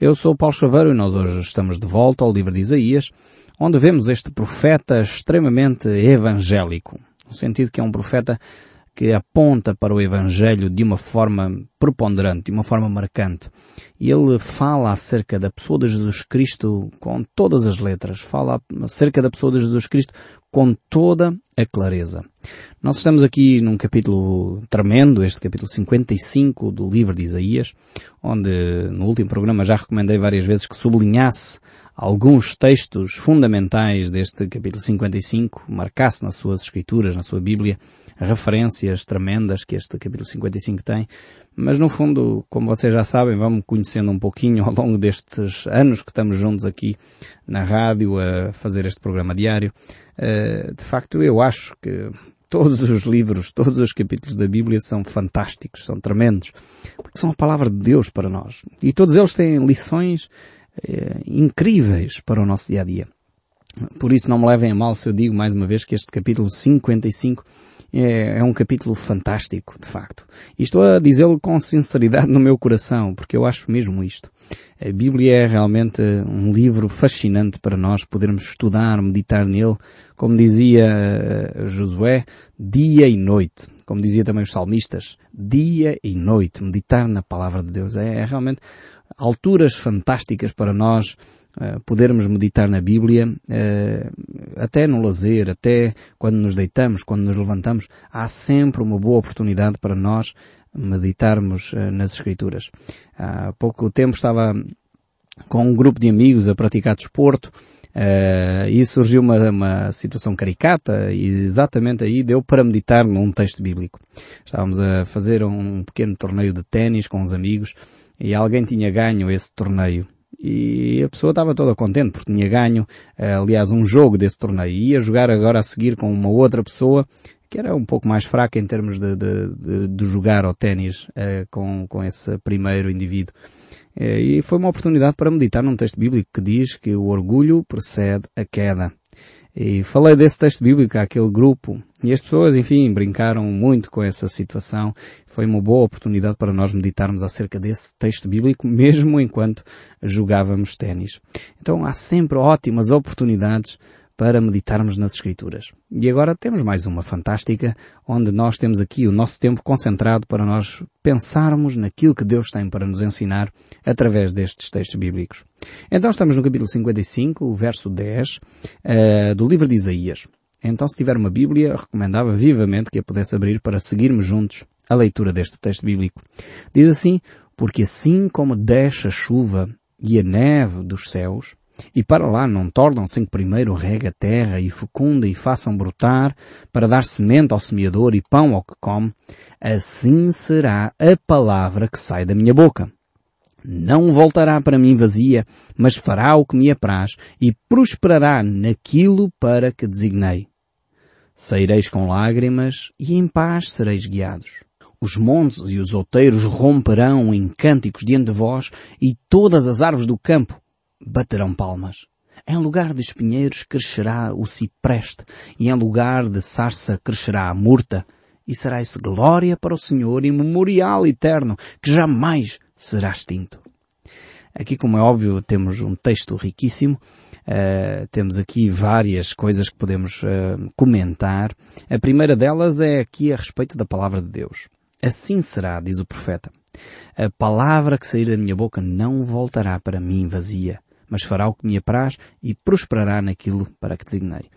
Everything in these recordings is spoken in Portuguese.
Eu sou Paulo Chaveiro e nós hoje estamos de volta ao livro de Isaías, onde vemos este profeta extremamente evangélico. No sentido que é um profeta que aponta para o Evangelho de uma forma preponderante, de uma forma marcante. E ele fala acerca da pessoa de Jesus Cristo com todas as letras. Fala acerca da pessoa de Jesus Cristo com toda a clareza. Nós estamos aqui num capítulo tremendo, este capítulo 55 do livro de Isaías, onde no último programa já recomendei várias vezes que sublinhasse alguns textos fundamentais deste capítulo 55, marcasse nas suas escrituras, na sua Bíblia, referências tremendas que este capítulo 55 tem, mas no fundo, como vocês já sabem, vamos conhecendo um pouquinho ao longo destes anos que estamos juntos aqui na rádio a fazer este programa diário. Eh, de facto, eu acho que todos os livros, todos os capítulos da Bíblia são fantásticos, são tremendos, porque são a palavra de Deus para nós. E todos eles têm lições eh, incríveis para o nosso dia a dia. Por isso não me levem a mal se eu digo mais uma vez que este capítulo 55 é, é um capítulo fantástico, de facto. E estou a dizê-lo com sinceridade no meu coração, porque eu acho mesmo isto. A Bíblia é realmente um livro fascinante para nós podermos estudar, meditar nele, como dizia uh, Josué, dia e noite. Como dizia também os salmistas, dia e noite, meditar na palavra de Deus. É, é realmente alturas fantásticas para nós uh, podermos meditar na Bíblia, uh, até no lazer, até quando nos deitamos, quando nos levantamos, há sempre uma boa oportunidade para nós meditarmos uh, nas Escrituras. Há pouco tempo estava com um grupo de amigos a praticar desporto Uh, e surgiu uma, uma situação caricata e exatamente aí deu para meditar num texto bíblico. Estávamos a fazer um pequeno torneio de ténis com os amigos e alguém tinha ganho esse torneio. E a pessoa estava toda contente porque tinha ganho, eh, aliás, um jogo desse torneio. E ia jogar agora a seguir com uma outra pessoa que era um pouco mais fraca em termos de, de, de, de jogar ao ténis uh, com, com esse primeiro indivíduo. Uh, e foi uma oportunidade para meditar num texto bíblico que diz que o orgulho precede a queda. E falei desse texto bíblico àquele grupo e as pessoas, enfim, brincaram muito com essa situação. Foi uma boa oportunidade para nós meditarmos acerca desse texto bíblico, mesmo enquanto jogávamos ténis. Então há sempre ótimas oportunidades para meditarmos nas Escrituras. E agora temos mais uma fantástica, onde nós temos aqui o nosso tempo concentrado para nós pensarmos naquilo que Deus tem para nos ensinar através destes textos bíblicos. Então estamos no capítulo 55, o verso 10, uh, eh, do livro de Isaías. Então se tiver uma Bíblia, recomendava vivamente que a pudesse abrir para seguirmos juntos a leitura deste texto bíblico. Diz assim, porque assim como desce a chuva e a neve dos céus, e para lá não tornam sem que primeiro rega a terra e fecunda e façam brotar, para dar semente ao semeador e pão ao que come, assim será a palavra que sai da minha boca. Não voltará para mim vazia, mas fará o que me apraz e prosperará naquilo para que designei. Saireis com lágrimas e em paz sereis guiados. Os montes e os outeiros romperão em cânticos diante de vós e todas as árvores do campo baterão palmas. Em lugar de espinheiros crescerá o cipreste, e em lugar de sarça crescerá a murta, e será isso glória para o Senhor e memorial eterno, que jamais será extinto. Aqui, como é óbvio, temos um texto riquíssimo, uh, temos aqui várias coisas que podemos uh, comentar. A primeira delas é aqui a respeito da palavra de Deus. Assim será, diz o profeta. A palavra que sair da minha boca não voltará para mim vazia, mas fará o que me apraz e prosperará naquilo para que designei.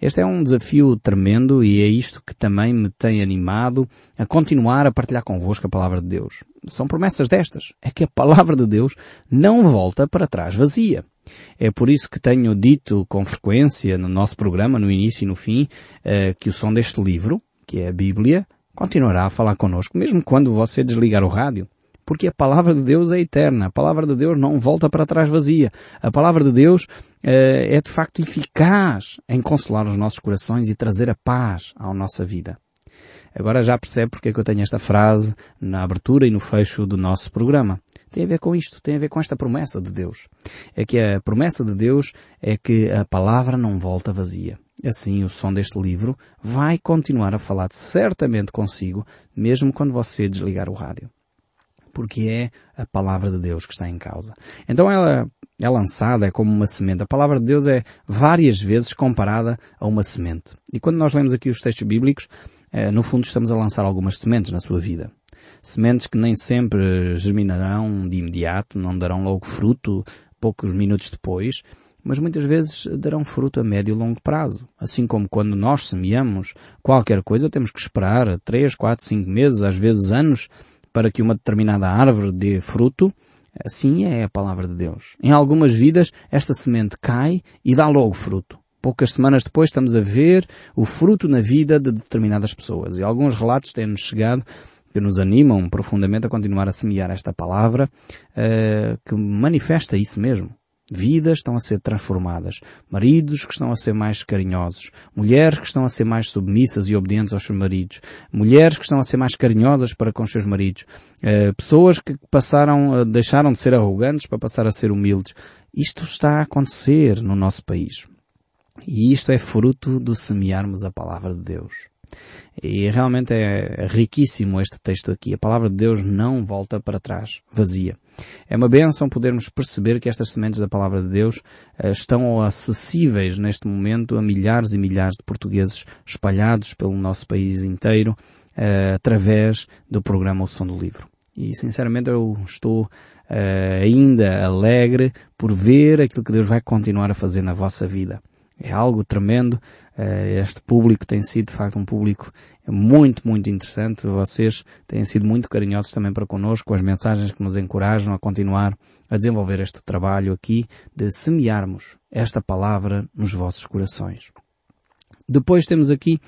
Este é um desafio tremendo e é isto que também me tem animado a continuar a partilhar convosco a palavra de Deus. São promessas destas. É que a palavra de Deus não volta para trás vazia. É por isso que tenho dito com frequência no nosso programa, no início e no fim, eh, que o som deste livro, que é a Bíblia, continuará a falar connosco, mesmo quando você desligar o rádio porque a palavra de Deus é eterna. A palavra de Deus não volta para trás vazia. A palavra de Deus eh, é de facto eficaz em consolar os nossos corações e trazer a paz à nossa vida. Agora já percebe porque é que eu tenho esta frase na abertura e no fecho do nosso programa. Tem a ver com isto, tem a ver com esta promessa de Deus. É que a promessa de Deus é que a palavra não volta vazia. Assim, o som deste livro vai continuar a falar certamente consigo, mesmo quando você desligar o rádio. Porque é a palavra de Deus que está em causa. Então ela é lançada, é como uma semente. A palavra de Deus é várias vezes comparada a uma semente. E quando nós lemos aqui os textos bíblicos, eh, no fundo estamos a lançar algumas sementes na sua vida. Sementes que nem sempre germinarão de imediato, não darão logo fruto poucos minutos depois, mas muitas vezes darão fruto a médio e longo prazo. Assim como quando nós semeamos qualquer coisa, temos que esperar 3, 4, 5 meses, às vezes anos, para que uma determinada árvore dê fruto, assim é a palavra de Deus. Em algumas vidas, esta semente cai e dá logo fruto. Poucas semanas depois estamos a ver o fruto na vida de determinadas pessoas. E alguns relatos têm-nos chegado que nos animam profundamente a continuar a semear esta palavra, uh, que manifesta isso mesmo. Vidas estão a ser transformadas. Maridos que estão a ser mais carinhosos. Mulheres que estão a ser mais submissas e obedientes aos seus maridos. Mulheres que estão a ser mais carinhosas para com os seus maridos. Uh, pessoas que passaram, uh, deixaram de ser arrogantes para passar a ser humildes. Isto está a acontecer no nosso país. E isto é fruto do semearmos a palavra de Deus. E realmente é riquíssimo este texto aqui. A palavra de Deus não volta para trás, vazia. É uma benção podermos perceber que estas sementes da palavra de Deus uh, estão acessíveis neste momento a milhares e milhares de portugueses espalhados pelo nosso país inteiro uh, através do programa O Som do Livro. E sinceramente eu estou uh, ainda alegre por ver aquilo que Deus vai continuar a fazer na vossa vida. É algo tremendo. Eh, este público tem sido, de facto, um público muito, muito interessante. Vocês têm sido muito carinhosos também para connosco, as mensagens que nos encorajam a continuar a desenvolver este trabalho aqui de semearmos esta palavra nos vossos corações. Depois temos aqui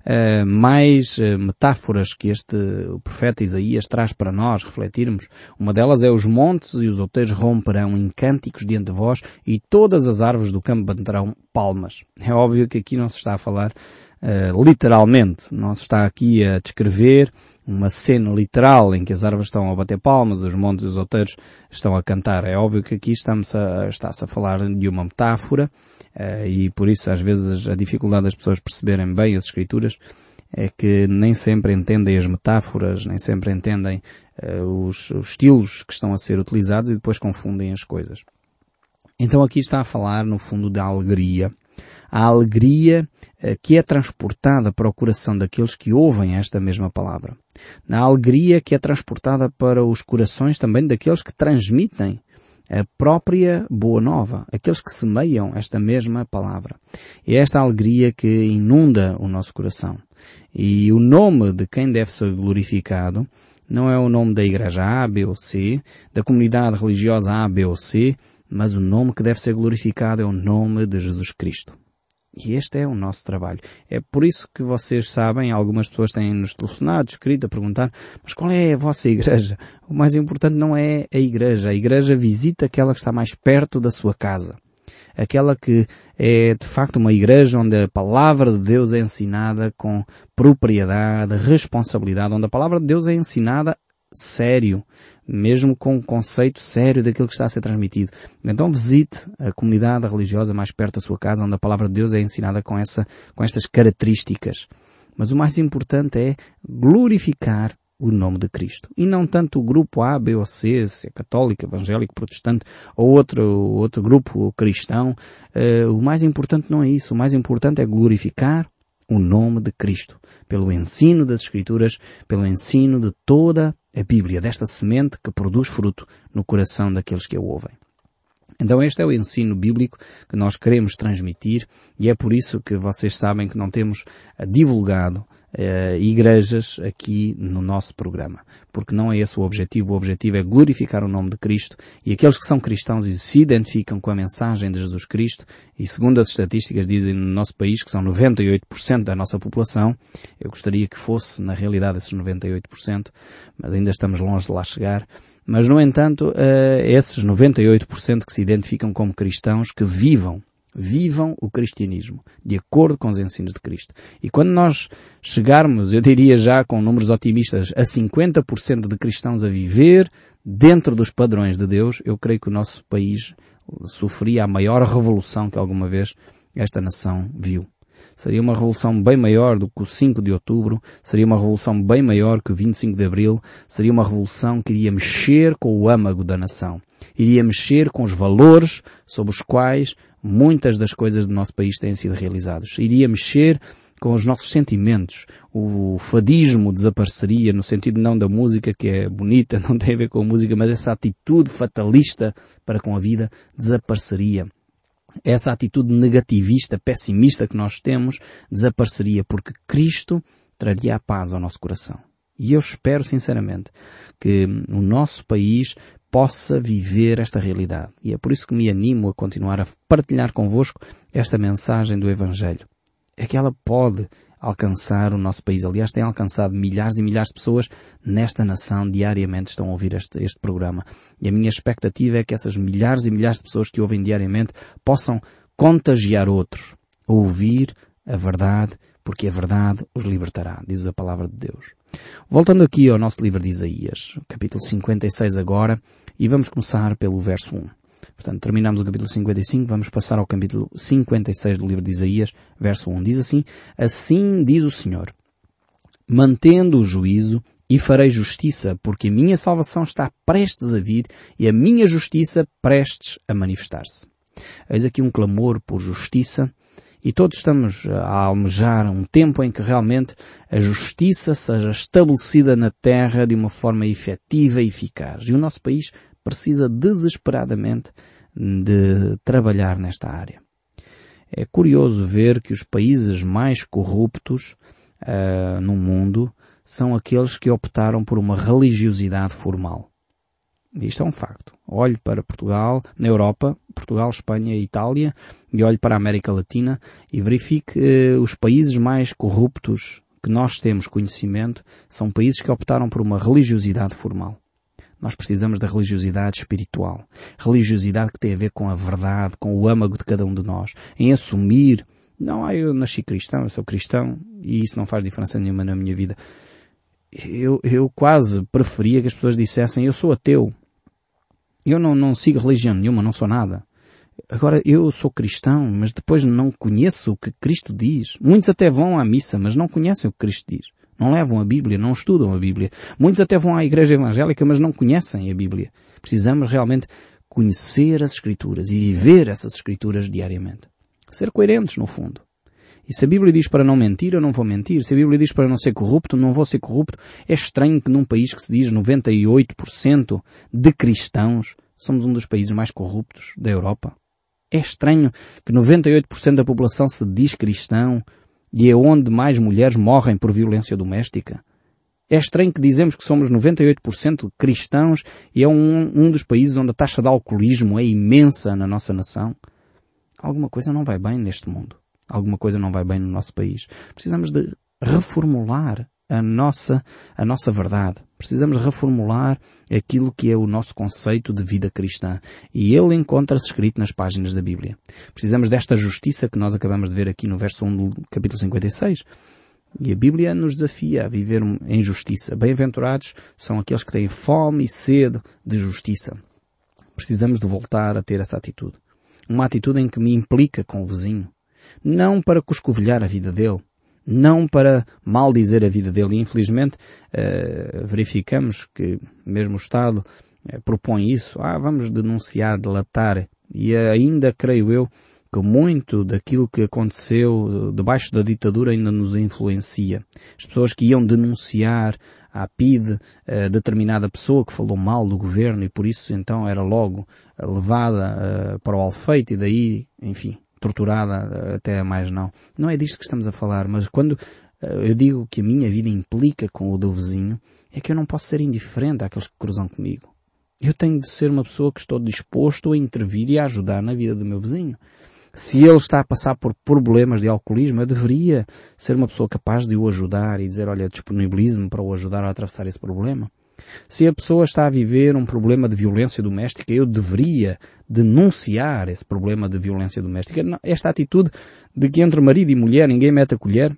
uh, mais uh, metáforas que este profeta Isaías traz para nós refletirmos. Uma delas é os montes e os outeiros romperão em cânticos diante de vós e todas as árvores do campo baterão palmas. É óbvio que aqui não se está a falar uh, literalmente, não se está aqui a descrever uma cena literal em que as árvores estão a bater palmas, os montes e os outeiros estão a cantar. É óbvio que aqui estamos a, está-se a falar de uma metáfora uh, e por isso às vezes a dificuldade das pessoas perceberem bem as escrituras é que nem sempre entendem as metáforas, nem sempre entendem uh, os, os estilos que estão a ser utilizados e depois confundem as coisas. Então aqui está a falar no fundo da alegria, a alegria uh, que é transportada para o coração daqueles que ouvem esta mesma palavra. Na alegria que é transportada para os corações também daqueles que transmitem a própria boa nova, aqueles que semeiam esta mesma palavra. É esta alegria que inunda o nosso coração. E o nome de quem deve ser glorificado não é o nome da igreja A, B ou C, da comunidade religiosa A, B ou C, mas o nome que deve ser glorificado é o nome de Jesus Cristo. E este é o nosso trabalho. É por isso que vocês sabem, algumas pessoas têm nos telefonado, escrito, a perguntar, mas qual é a vossa igreja? O mais importante não é a igreja. A igreja visita aquela que está mais perto da sua casa. Aquela que é de facto uma igreja onde a palavra de Deus é ensinada com propriedade, responsabilidade, onde a palavra de Deus é ensinada sério, mesmo com o conceito sério daquilo que está a ser transmitido. Então visite a comunidade religiosa mais perto da sua casa, onde a palavra de Deus é ensinada com essa, com estas características. Mas o mais importante é glorificar o nome de Cristo. E não tanto o grupo A, B ou C, se é católico, evangélico, protestante, ou outro, outro grupo cristão. Uh, o mais importante não é isso. O mais importante é glorificar o nome de Cristo. Pelo ensino das Escrituras, pelo ensino de toda a Bíblia, desta semente que produz fruto no coração daqueles que a ouvem. Então este é o ensino bíblico que nós queremos transmitir e é por isso que vocês sabem que não temos divulgado uh, igrejas aqui no nosso programa. Porque não é esse o objetivo. O objetivo é glorificar o nome de Cristo e aqueles que são cristãos e se identificam com a mensagem de Jesus Cristo e segundo as estatísticas dizem no nosso país que são 98% da nossa população, eu gostaria que fosse na realidade esses 98%, mas ainda estamos longe de lá chegar. Mas no entanto, uh, esses 98% que se identificam como cristãos que vivam Vivam o cristianismo de acordo com os ensinos de Cristo. E quando nós chegarmos, eu diria já com números otimistas, a 50% de cristãos a viver dentro dos padrões de Deus, eu creio que o nosso país sofria a maior revolução que alguma vez esta nação viu. seria uma revolução bem maior do que o 5 de outubro, seria uma revolução bem maior que o 25 de abril, seria uma revolução que iria mexer com o âmago da nação, iria mexer com os valores sobre os quais muitas das coisas do nosso país têm sido realizadas, iria mexer com os nossos sentimentos. O fadismo desapareceria no sentido não da música que é bonita, não tem a ver com a música, mas essa atitude fatalista para com a vida desapareceria. Essa atitude negativista, pessimista que nós temos desapareceria porque Cristo traria a paz ao nosso coração. E eu espero sinceramente que o nosso país possa viver esta realidade. E é por isso que me animo a continuar a partilhar convosco esta mensagem do Evangelho é que ela pode alcançar o nosso país. Aliás, tem alcançado milhares e milhares de pessoas nesta nação diariamente estão a ouvir este, este programa. E a minha expectativa é que essas milhares e milhares de pessoas que ouvem diariamente possam contagiar outros ouvir a verdade, porque a verdade os libertará, diz a palavra de Deus. Voltando aqui ao nosso livro de Isaías, capítulo 56 agora, e vamos começar pelo verso 1. Portanto, terminamos o capítulo 55, vamos passar ao capítulo 56 do livro de Isaías, verso 1. Diz assim, Assim diz o Senhor, mantendo o juízo e farei justiça, porque a minha salvação está prestes a vir e a minha justiça prestes a manifestar-se. Eis aqui um clamor por justiça e todos estamos a almejar um tempo em que realmente a justiça seja estabelecida na terra de uma forma efetiva e eficaz. E o nosso país precisa desesperadamente de trabalhar nesta área. É curioso ver que os países mais corruptos uh, no mundo são aqueles que optaram por uma religiosidade formal. Isto é um facto. Olhe para Portugal, na Europa, Portugal, Espanha e Itália, e olhe para a América Latina e verifique uh, os países mais corruptos que nós temos conhecimento são países que optaram por uma religiosidade formal. Nós precisamos da religiosidade espiritual. Religiosidade que tem a ver com a verdade, com o âmago de cada um de nós. Em assumir, não, ah, eu nasci cristão, eu sou cristão e isso não faz diferença nenhuma na minha vida. Eu, eu quase preferia que as pessoas dissessem, eu sou ateu. Eu não, não sigo religião nenhuma, não sou nada. Agora, eu sou cristão, mas depois não conheço o que Cristo diz. Muitos até vão à missa, mas não conhecem o que Cristo diz. Não levam a Bíblia, não estudam a Bíblia. Muitos até vão à igreja evangélica, mas não conhecem a Bíblia. Precisamos realmente conhecer as Escrituras e viver essas Escrituras diariamente. Ser coerentes, no fundo. E se a Bíblia diz para não mentir, eu não vou mentir. Se a Bíblia diz para não ser corrupto, não vou ser corrupto. É estranho que num país que se diz 98% de cristãos, somos um dos países mais corruptos da Europa. É estranho que 98% da população se diz cristão, e é onde mais mulheres morrem por violência doméstica. É estranho que dizemos que somos 98% cristãos e é um, um dos países onde a taxa de alcoolismo é imensa na nossa nação. Alguma coisa não vai bem neste mundo. Alguma coisa não vai bem no nosso país. Precisamos de reformular a nossa, a nossa verdade. Precisamos reformular aquilo que é o nosso conceito de vida cristã. E ele encontra-se escrito nas páginas da Bíblia. Precisamos desta justiça que nós acabamos de ver aqui no verso 1 do capítulo 56. E a Bíblia nos desafia a viver em justiça. Bem-aventurados são aqueles que têm fome e sede de justiça. Precisamos de voltar a ter essa atitude. Uma atitude em que me implica com o vizinho. Não para coscovilhar a vida dele, não para mal dizer a vida dele. E, infelizmente, uh, verificamos que mesmo o Estado uh, propõe isso. Ah, vamos denunciar, delatar. E ainda creio eu que muito daquilo que aconteceu debaixo da ditadura ainda nos influencia. As pessoas que iam denunciar à PIDE uh, determinada pessoa que falou mal do governo e por isso então era logo levada para o alfeite e daí, enfim, torturada até mais não. Não é disto que estamos a falar, mas quando eh, eu digo que a minha vida implica com o do vizinho, é que eu não posso ser indiferente àqueles que cruzam comigo. Eu tenho de ser uma pessoa que estou disposto a intervir e a ajudar na vida do meu vizinho. Se ele está a passar por problemas de alcoolismo, eu deveria ser uma pessoa capaz de o ajudar e dizer, olha, disponibilize-me para o ajudar a atravessar esse problema. Se a pessoa está a viver um problema de violência doméstica, eu deveria denunciar esse problema de violência doméstica. Esta atitude de que entre marido e mulher ninguém mete a colher,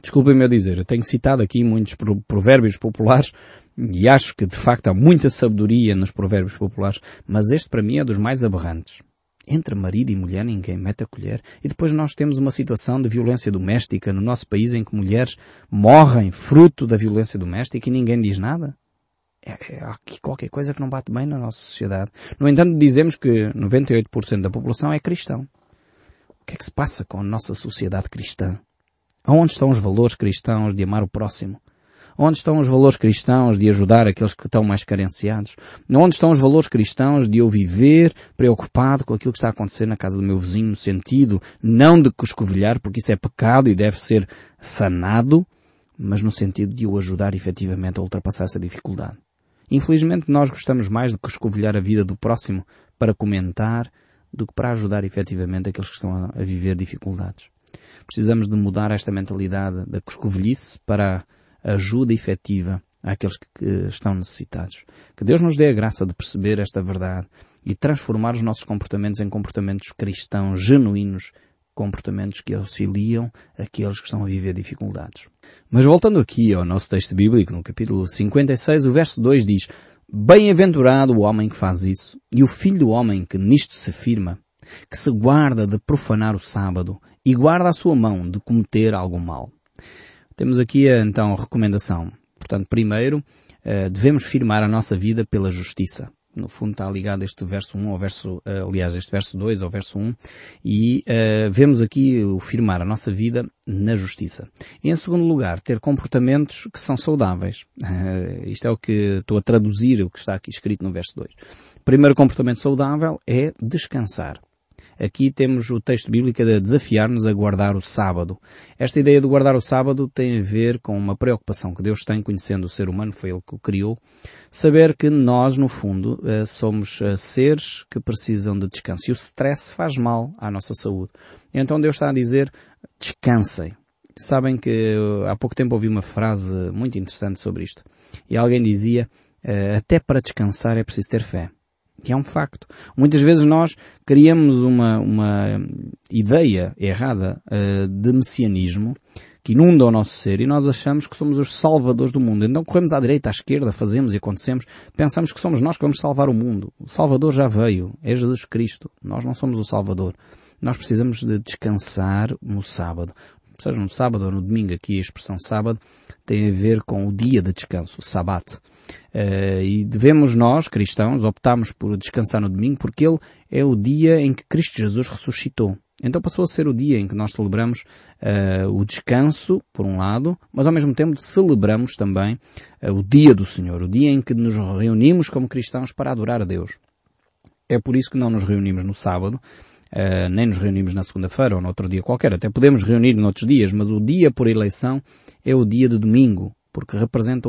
desculpem-me a dizer, eu tenho citado aqui muitos provérbios populares e acho que de facto há muita sabedoria nos provérbios populares, mas este para mim é dos mais aberrantes. entre marido e mulher ninguém mete a colher. E depois nós temos uma situação de violência doméstica no nosso país em que mulheres morrem fruto da violência doméstica e ninguém diz nada. É, é, há aqui qualquer coisa que não bate bem na nossa sociedade. No entanto, dizemos que 98% da população é cristão. O que é que se passa com a nossa sociedade cristã? Aonde estão os valores cristãos de amar o próximo? Onde estão os valores cristãos de ajudar aqueles que estão mais carenciados? Onde estão os valores cristãos de eu viver preocupado com aquilo que está a acontecer na casa do meu vizinho, no sentido não de coscovilhar, porque isso é pecado e deve ser sanado, mas no sentido de o ajudar efetivamente a ultrapassar essa dificuldade. Infelizmente nós gostamos mais de coscovilhar a vida do próximo para comentar do que para ajudar efetivamente aqueles que estão a, viver dificuldades. Precisamos de mudar esta mentalidade da coscovilhice para ajuda efetiva àqueles que estão necessitados. Que Deus nos dê a graça de perceber esta verdade e transformar os nossos comportamentos em comportamentos cristãos genuínos, comportamentos que auxiliam aqueles que estão a viver dificuldades. Mas voltando aqui ao nosso texto bíblico, no capítulo 56, o verso 2 diz Bem-aventurado o homem que faz isso, e o filho do homem que nisto se firma, que se guarda de profanar o sábado e guarda a sua mão de cometer algum mal. Temos aqui então a recomendação. Portanto, primeiro, eh, devemos firmar a nossa vida pela justiça. No fundo está ligado este verso 1 ao verso, eh, aliás, este verso 2 ao verso 1 e uh, vemos aqui o firmar a nossa vida na justiça. E em segundo lugar, ter comportamentos que são saudáveis. Uh, isto é o que estou a traduzir, o que está aqui escrito no verso 2. Primeiro comportamento saudável é descansar. Aqui temos o texto bíblico a desafiar-nos a guardar o sábado. Esta ideia de guardar o sábado tem a ver com uma preocupação que Deus tem conhecendo o ser humano, foi Ele que o criou, saber que nós, no fundo, eh, somos eh, seres que precisam de descanso. E o stress faz mal à nossa saúde. Então Deus está a dizer, descansem. Sabem que eh, há pouco tempo ouvi uma frase muito interessante sobre isto. E alguém dizia, até para descansar é preciso ter fé que é um facto. Muitas vezes nós criamos uma, uma ideia errada uh, de messianismo que inunda o nosso ser e nós achamos que somos os salvadores do mundo. Então corremos à direita, à esquerda, fazemos e acontecemos, pensamos que somos nós que vamos salvar o mundo. O Salvador já veio, é Jesus Cristo. Nós não somos o Salvador. Nós precisamos de descansar no sábado seja no sábado ou no domingo, aqui a expressão sábado tem a ver com o dia de descanso, o sabat. Uh, e devemos nós, cristãos, optamos por descansar no domingo porque ele é o dia em que Cristo Jesus ressuscitou. Então passou a ser o dia em que nós celebramos uh, o descanso, por um lado, mas ao mesmo tempo celebramos também uh, o dia do Senhor, o dia em que nos reunimos como cristãos para adorar a Deus. É por isso que não nos reunimos no sábado, Uh, nem nos reunimos na segunda-feira ou no outro dia qualquer. Até podemos reunir noutros dias, mas o dia por eleição é o dia de domingo, porque representa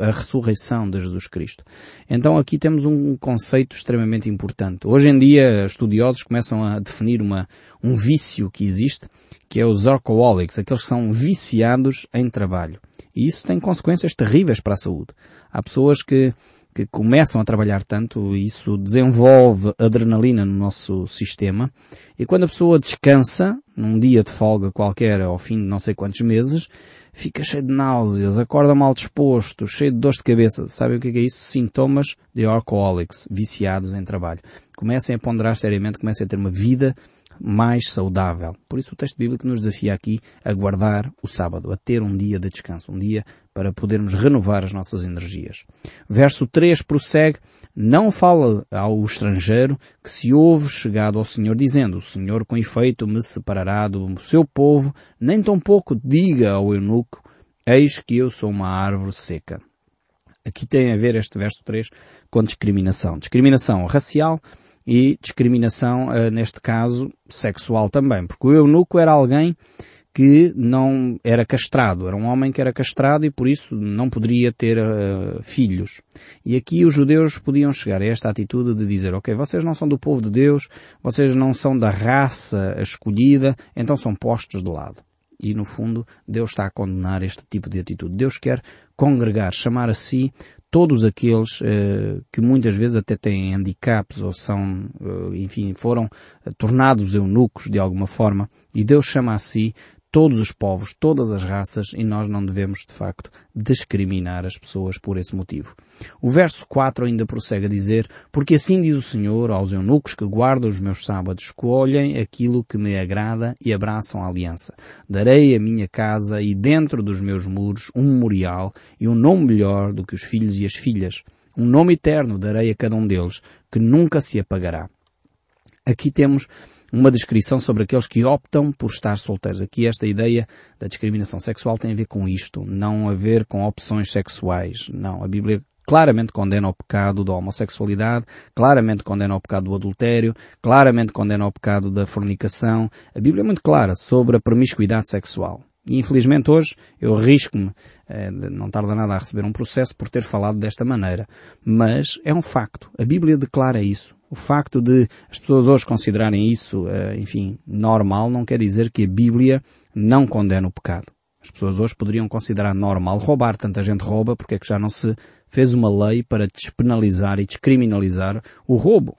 a ressurreição de Jesus Cristo. Então aqui temos um conceito extremamente importante. Hoje em dia, estudiosos começam a definir uma, um vício que existe, que é os alcoholics, aqueles que são viciados em trabalho. E isso tem consequências terríveis para a saúde. Há pessoas que que começam a trabalhar tanto, isso desenvolve adrenalina no nosso sistema. E quando a pessoa descansa, num dia de folga qualquer, ao fim de não sei quantos meses, fica cheio de náuseas, acorda mal disposto, cheio de dor de cabeça. Sabe o que é isso? Sintomas de alcoholics, viciados em trabalho. Comecem a ponderar seriamente, comecem a ter uma vida mais saudável. Por isso o texto bíblico nos desafia aqui a guardar o sábado, a ter um dia de descanso, um dia para podermos renovar as nossas energias. Verso 3 prossegue, não fala ao estrangeiro que se ouve chegado ao Senhor dizendo, o Senhor com efeito me separará do seu povo, nem tampouco diga ao eunuco, eis que eu sou uma árvore seca. Aqui tem a ver este verso 3 com discriminação. Discriminação racial, e discriminação, uh, neste caso, sexual também, porque o eunuco era alguém que não era castrado, era um homem que era castrado e por isso não poderia ter uh, filhos. E aqui os judeus podiam chegar a esta atitude de dizer, ok, vocês não são do povo de Deus, vocês não são da raça escolhida, então são postos de lado. E no fundo, Deus está a condenar este tipo de atitude. Deus quer congregar, chamar a si todos aqueles uh, que muitas vezes até têm handicaps ou são, uh, enfim, foram tornados eunucos de alguma forma, e Deus chama a si todos os povos, todas as raças e nós não devemos, de facto, discriminar as pessoas por esse motivo. O verso 4 ainda prossegue a dizer, porque assim diz o Senhor aos eunucos que guardam os meus sábados, escolhem aquilo que me agrada e abraçam a aliança. Darei a minha casa e dentro dos meus muros um memorial e um nome melhor do que os filhos e as filhas. Um nome eterno darei a cada um deles, que nunca se apagará. Aqui temos uma descrição sobre aqueles que optam por estar solteiros. Aqui esta ideia da discriminação sexual tem a ver com isto, não a ver com opções sexuais. Não, a Bíblia claramente condena o pecado da homossexualidade, claramente condena o pecado do adultério, claramente condena o pecado da fornicação. A Bíblia é muito clara sobre a promiscuidade sexual. E infelizmente hoje eu risco-me eh, não tarda nada a receber um processo por ter falado desta maneira. Mas é um facto. A Bíblia declara isso. O facto de as pessoas hoje considerarem isso, eh, enfim, normal, não quer dizer que a Bíblia não condena o pecado. As pessoas hoje poderiam considerar normal roubar, tanta gente rouba, porque é que já não se fez uma lei para despenalizar e descriminalizar o roubo?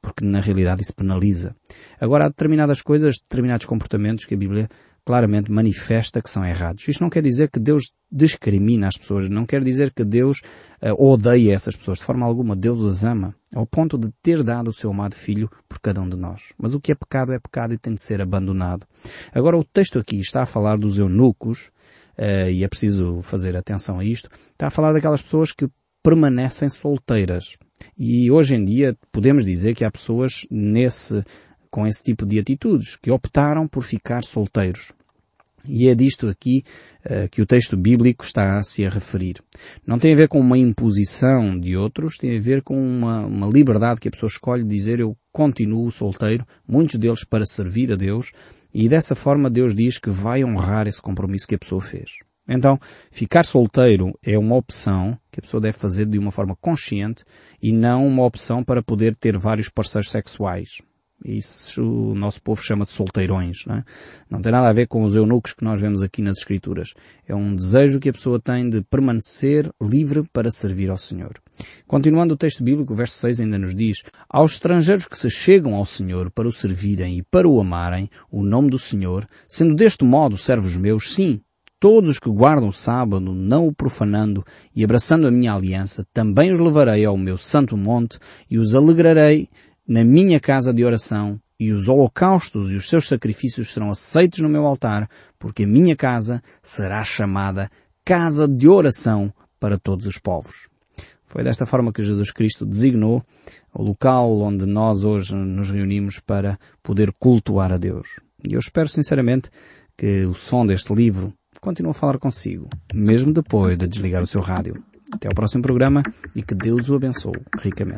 Porque na realidade isso penaliza. Agora há determinadas coisas, determinados comportamentos que a Bíblia claramente manifesta que são errados. Isto não quer dizer que Deus discrimina as pessoas, não quer dizer que Deus uh, odeia essas pessoas. De forma alguma, Deus as ama, ao ponto de ter dado o seu amado filho por cada um de nós. Mas o que é pecado é pecado e tem de ser abandonado. Agora, o texto aqui está a falar dos eunucos, uh, e é preciso fazer atenção a isto, está a falar daquelas pessoas que permanecem solteiras. E hoje em dia podemos dizer que há pessoas nesse com esse tipo de atitudes, que optaram por ficar solteiros. E é disto aqui uh, que o texto bíblico está a se a referir. Não tem a ver com uma imposição de outros, tem a ver com uma, uma liberdade que a pessoa escolhe dizer eu continuo solteiro, muitos deles para servir a Deus, e dessa forma Deus diz que vai honrar esse compromisso que a pessoa fez. Então, ficar solteiro é uma opção que a pessoa deve fazer de uma forma consciente e não uma opção para poder ter vários parceiros sexuais. Isso o nosso povo chama de solteirões, não é? Não tem nada a ver com os eunucos que nós vemos aqui nas Escrituras. É um desejo que a pessoa tem de permanecer livre para servir ao Senhor. Continuando o texto bíblico, o verso 6 ainda nos diz, aos estrangeiros que se chegam ao Senhor para o servirem e para o amarem, o nome do Senhor, sendo deste modo servos meus, sim, todos os que guardam o sábado, não o profanando e abraçando a minha aliança, também os levarei ao meu santo monte e os alegrarei na minha casa de oração e os holocaustos e os seus sacrifícios serão aceitos no meu altar, porque a minha casa será chamada casa de oração para todos os povos. Foi desta forma que Jesus Cristo designou o local onde nós hoje nos reunimos para poder cultuar a Deus. E eu espero sinceramente que o som deste livro continue a falar consigo, mesmo depois de desligar o seu rádio. Até ao próximo programa e que Deus o abençoe ricamente.